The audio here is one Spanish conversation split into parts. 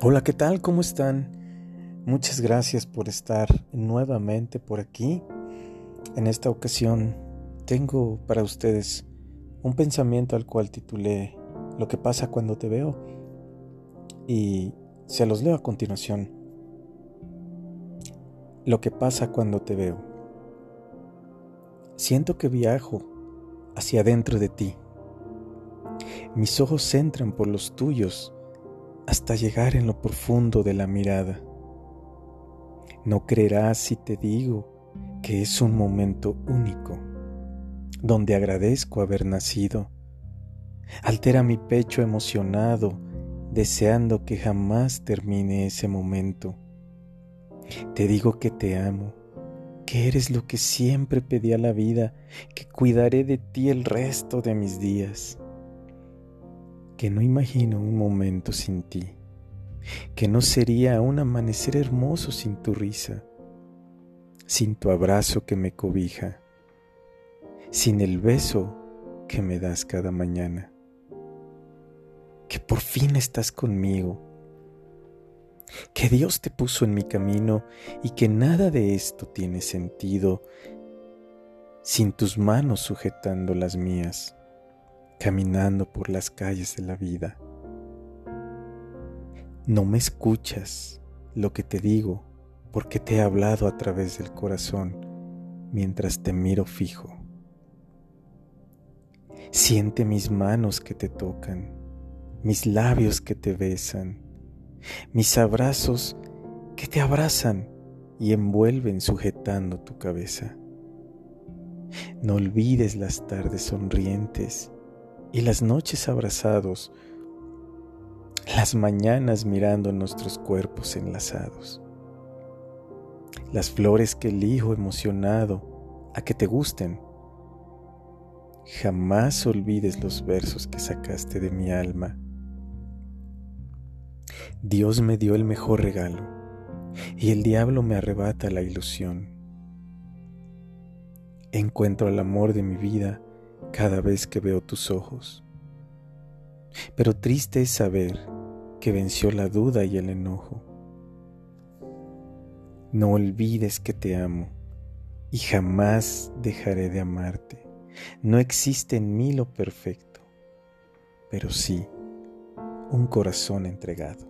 Hola, ¿qué tal? ¿Cómo están? Muchas gracias por estar nuevamente por aquí. En esta ocasión tengo para ustedes un pensamiento al cual titulé Lo que pasa cuando te veo y se los leo a continuación. Lo que pasa cuando te veo. Siento que viajo hacia adentro de ti. Mis ojos entran por los tuyos hasta llegar en lo profundo de la mirada. No creerás si te digo que es un momento único, donde agradezco haber nacido. Altera mi pecho emocionado, deseando que jamás termine ese momento. Te digo que te amo, que eres lo que siempre pedí a la vida, que cuidaré de ti el resto de mis días que no imagino un momento sin ti, que no sería un amanecer hermoso sin tu risa, sin tu abrazo que me cobija, sin el beso que me das cada mañana, que por fin estás conmigo, que Dios te puso en mi camino y que nada de esto tiene sentido sin tus manos sujetando las mías caminando por las calles de la vida. No me escuchas lo que te digo porque te he hablado a través del corazón mientras te miro fijo. Siente mis manos que te tocan, mis labios que te besan, mis abrazos que te abrazan y envuelven sujetando tu cabeza. No olvides las tardes sonrientes y las noches abrazados, las mañanas mirando nuestros cuerpos enlazados, las flores que elijo emocionado a que te gusten. Jamás olvides los versos que sacaste de mi alma. Dios me dio el mejor regalo y el diablo me arrebata la ilusión. Encuentro el amor de mi vida cada vez que veo tus ojos. Pero triste es saber que venció la duda y el enojo. No olvides que te amo y jamás dejaré de amarte. No existe en mí lo perfecto, pero sí un corazón entregado.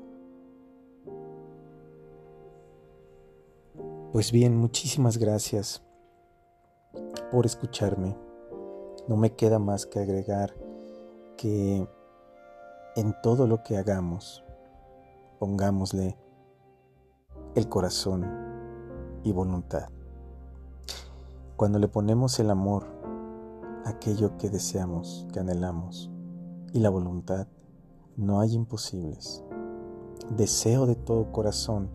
Pues bien, muchísimas gracias por escucharme. No me queda más que agregar que en todo lo que hagamos, pongámosle el corazón y voluntad. Cuando le ponemos el amor, aquello que deseamos, que anhelamos, y la voluntad, no hay imposibles. Deseo de todo corazón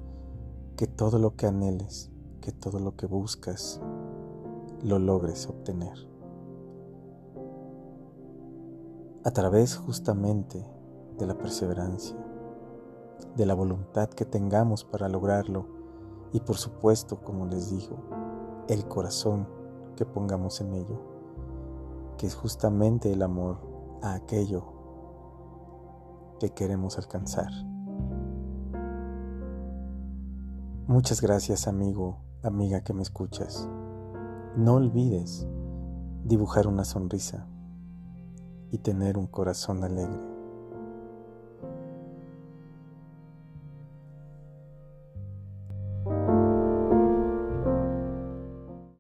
que todo lo que anheles, que todo lo que buscas, lo logres obtener. A través justamente de la perseverancia, de la voluntad que tengamos para lograrlo y por supuesto, como les digo, el corazón que pongamos en ello, que es justamente el amor a aquello que queremos alcanzar. Muchas gracias amigo, amiga que me escuchas. No olvides dibujar una sonrisa y tener un corazón alegre.